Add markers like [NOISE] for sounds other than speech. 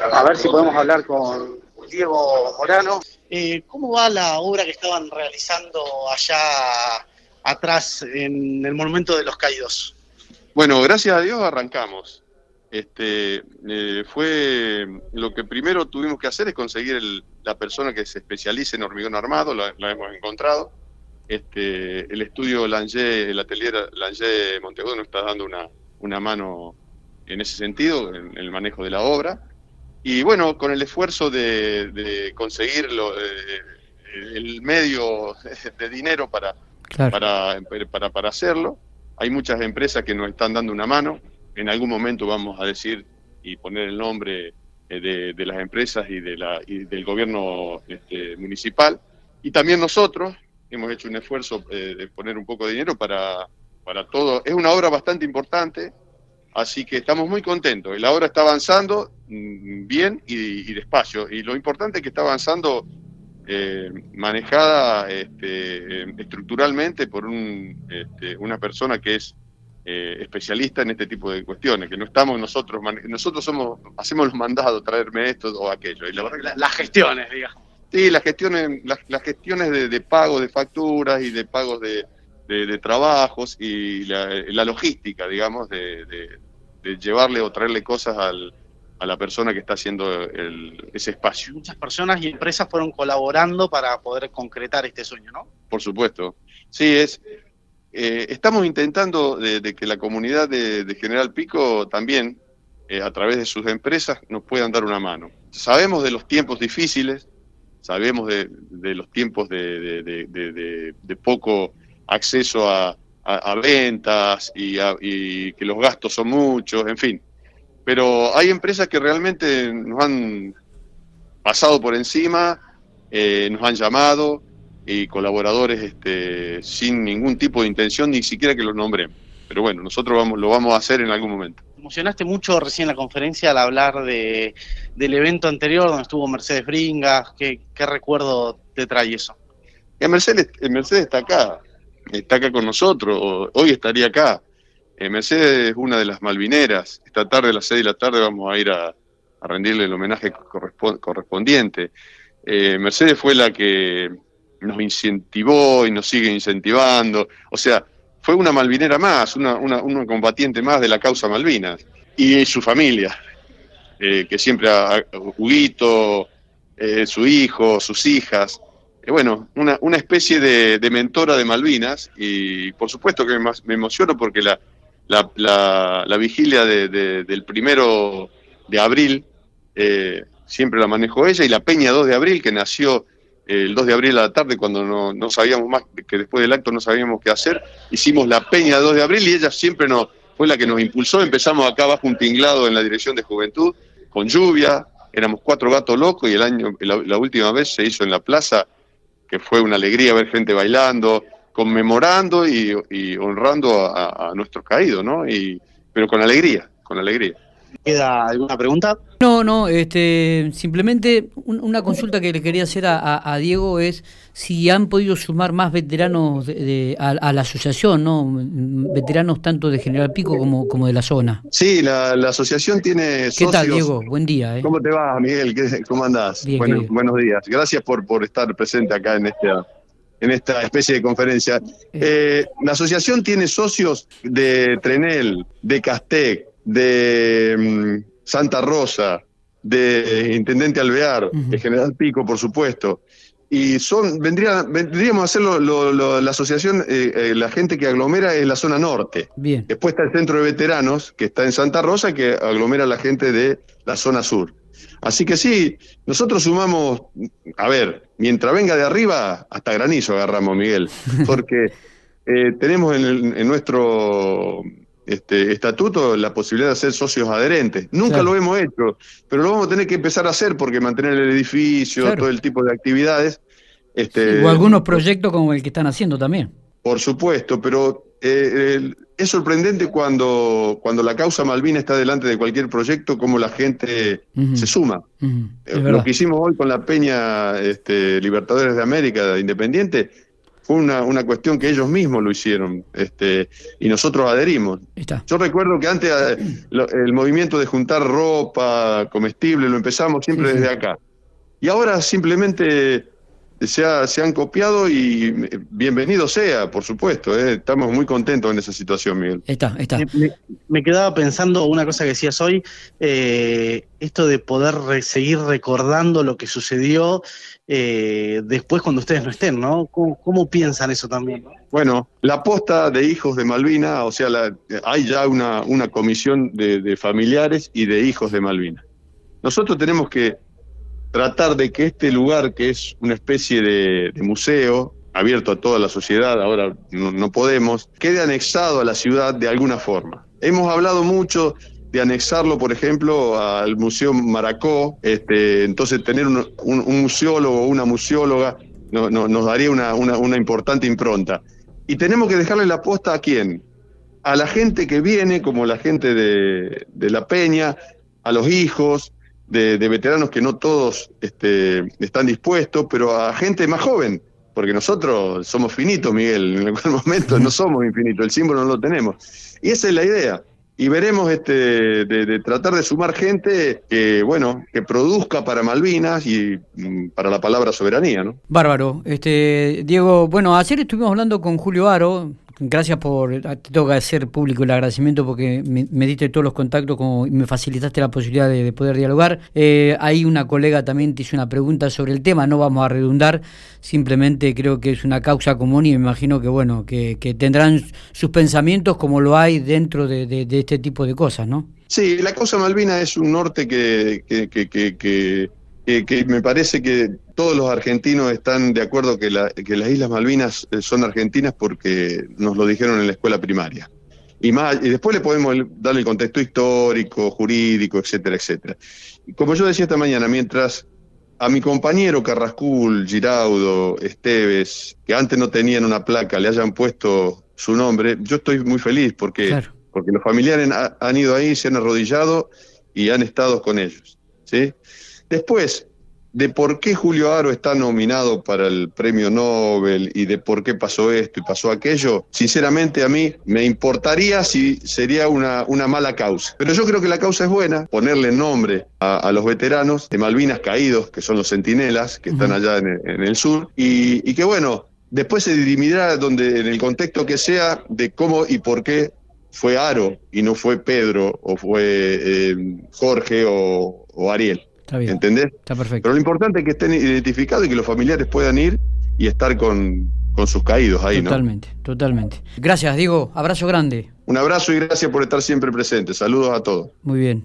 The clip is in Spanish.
A ver si podemos hablar con Diego Morano. Eh, ¿Cómo va la obra que estaban realizando allá atrás en el Monumento de los Caídos? Bueno, gracias a Dios arrancamos. Este, eh, fue lo que primero tuvimos que hacer es conseguir la persona que se especialice en hormigón armado, la, hemos encontrado. Este, el estudio Langer, el atelier Langer Montevideo nos está dando una, una mano en ese sentido, en, el manejo de la obra. Y bueno, con el esfuerzo de, conseguir eh, el medio [LAUGHS] de dinero para, para, para, para hacerlo, hay muchas empresas que nos están dando una mano. En algún momento vamos a decir y poner el nombre eh, de, las empresas y, de la, y del gobierno este, municipal. Y también nosotros hemos hecho un esfuerzo eh, de poner un poco de dinero para, para todo. Es una obra bastante importante, Así que estamos muy contentos. La obra está avanzando mm, bien y, despacio. Y lo importante es que está avanzando eh, manejada este, estructuralmente por un, este, una persona que es eh, especialista en este tipo de cuestiones, que no estamos nosotros, nosotros somos, hacemos los mandados, traerme esto o aquello. Y la las gestiones, digamos. Sí, las gestiones, las, gestiones de, pago de facturas y de pagos de, de, trabajos y la, logística, digamos, de, llevarle o traerle cosas al, a la persona que está haciendo ese espacio. Muchas personas y empresas fueron colaborando para poder concretar este sueño, ¿no? Por supuesto. Sí, es. Eh, estamos intentando de, que la comunidad de, General Pico también, eh, a través de sus empresas, nos puedan dar una mano. Sabemos de los tiempos difíciles, sabemos de, los tiempos de, poco acceso a, ventas y, que los gastos son muchos, en fin. Pero hay empresas que realmente nos han pasado por encima, eh, nos han llamado y colaboradores este, sin ningún tipo de intención, ni siquiera que los nombremos. Pero bueno, nosotros vamos, lo vamos a hacer en algún momento. Emocionaste mucho recién en la conferencia al hablar de, del evento anterior donde estuvo Mercedes Bringas. ¿Qué, qué recuerdo te trae eso? Mercedes, Mercedes está acá está acá con nosotros, hoy estaría acá. Eh, Mercedes es una de las malvineras. Esta tarde a las 6 de la tarde vamos a ir a, rendirle el homenaje correspondiente. Eh, Mercedes fue la que nos incentivó y nos sigue incentivando. O sea, fue una malvinera más, una, una, combatiente más de la causa Malvinas. Y su familia, eh, que siempre ha, Huguito, su hijo, sus hijas, eh, bueno, una, una especie de, mentora de Malvinas y por supuesto que me, emociono porque la, la, la, vigilia del primero de abril eh, siempre la manejó ella y la Peña 2 de abril que nació el 2 de abril a la tarde cuando no, no sabíamos más, que después del acto no sabíamos qué hacer, hicimos la Peña 2 de abril y ella siempre nos, fue la que nos impulsó, empezamos acá bajo un tinglado en la dirección de juventud, con lluvia, éramos cuatro gatos locos y el año, la última vez se hizo en la plaza que fue una alegría ver gente bailando, conmemorando y, honrando a, nuestros caídos, ¿no? Y, pero con alegría, con alegría. ¿Queda alguna pregunta? No, no, este, simplemente una consulta que le quería hacer a, Diego es si han podido sumar más veteranos a, la asociación, ¿no? Veteranos tanto de General Pico como, como de la zona. Sí, la, asociación tiene socios. ¿Qué tal, Diego? Buen día. ¿eh? ¿Cómo te va, Miguel? ¿Cómo andás? buenos días. Gracias por, por estar presente acá en esta, en esta especie de conferencia. Eh. Eh, la asociación tiene socios de Trenel, de Castec, de mm, Santa Rosa, de Intendente Alvear, de General Pico, por supuesto. Y son, vendría, vendríamos a hacerlo, la asociación, eh, eh, la gente que aglomera es la zona norte. Bien. Después está el centro de veteranos, que está en Santa Rosa, que aglomera a la gente de la zona sur. Así que sí, nosotros sumamos, a ver, mientras venga de arriba, hasta granizo agarramos, Miguel, [LAUGHS] porque eh, tenemos en, nuestro este, estatuto la posibilidad de ser socios adherentes. Nunca lo hemos hecho, pero lo vamos a tener que empezar a hacer porque mantener el edificio, todo el tipo de actividades. Este, o algunos proyectos como el que están haciendo también. Por supuesto, pero eh, es sorprendente cuando, cuando la causa Malvina está delante de cualquier proyecto, como la gente se suma. Eh, lo que hicimos hoy con la Peña este, Libertadores de América Independiente fue una, una cuestión que ellos mismos lo hicieron este, y nosotros adherimos. Yo recuerdo que antes eh, el movimiento de juntar ropa comestible lo empezamos siempre desde acá. Y ahora simplemente se, se, han copiado y bienvenido sea, por supuesto. Eh. Estamos muy contentos en esa situación, Miguel. Está, está. Me, quedaba pensando una cosa que decías hoy, eh, esto de poder seguir recordando lo que sucedió eh, después cuando ustedes no estén, ¿no? ¿Cómo, piensan eso también? Bueno, la posta de hijos de Malvina, o sea, hay ya una, una comisión de, de familiares y de hijos de Malvina. Nosotros tenemos que tratar de que este lugar, que es una especie de, museo, abierto a toda la sociedad, ahora no, podemos, quede anexado a la ciudad de alguna forma. Hemos hablado mucho de anexarlo, por ejemplo, al Museo Maracó, este, entonces tener un, un, museólogo o una museóloga no, nos daría una, una, importante impronta. Y tenemos que dejarle la posta a quién? A la gente que viene, como la gente de, de La Peña, a los hijos, de, veteranos que no todos este, están dispuestos, pero a gente más joven, porque nosotros somos finitos, Miguel, en algún [LAUGHS] momento no somos infinitos, el símbolo no lo tenemos. Y esa es la idea. Y veremos este, de, tratar de sumar gente que, bueno, que produzca para Malvinas y mm, para la palabra soberanía, ¿no? Bárbaro. Este, Diego, bueno, ayer estuvimos hablando con Julio Aro, Gracias por, te tengo que hacer público el agradecimiento porque me, diste todos los contactos como, y me facilitaste la posibilidad de, poder dialogar. Eh, ahí una colega también te hizo una pregunta sobre el tema, no vamos a redundar, simplemente creo que es una causa común y me imagino que bueno, que, tendrán sus pensamientos como lo hay dentro de, este tipo de cosas, ¿no? Sí, la causa Malvina es un norte que, que que, me parece que todos los argentinos están de acuerdo que, que las Islas Malvinas eh, son argentinas porque nos lo dijeron en la escuela primaria. Y, más, y después le podemos dar el contexto histórico, jurídico, etcétera, etcétera. como yo decía esta mañana, mientras a mi compañero Carrascul, Giraudo, Esteves, que antes no tenían una placa, le hayan puesto su nombre, yo estoy muy feliz porque, porque los familiares han ido ahí, se han arrodillado y han estado con ellos. ¿sí? Después, de por qué Julio Aro está nominado para el premio Nobel y de por qué pasó esto y pasó aquello, sinceramente a mí me importaría si sería una, una mala causa. Pero yo creo que la causa es buena, ponerle nombre a, los veteranos de Malvinas caídos, que son los centinelas, que están allá en el, sur, y, que bueno, después se dirimirá donde, en el contexto que sea de cómo y por qué fue Aro y no fue Pedro o fue eh, Jorge o Ariel. Está ¿Entendés? Está perfecto. Pero lo importante es que estén identificados y que los familiares puedan ir y estar con, sus caídos ahí, totalmente, ¿no? Totalmente, Gracias, Diego. Abrazo grande. Un abrazo y gracias por estar siempre presente. Saludos a todos. Muy bien.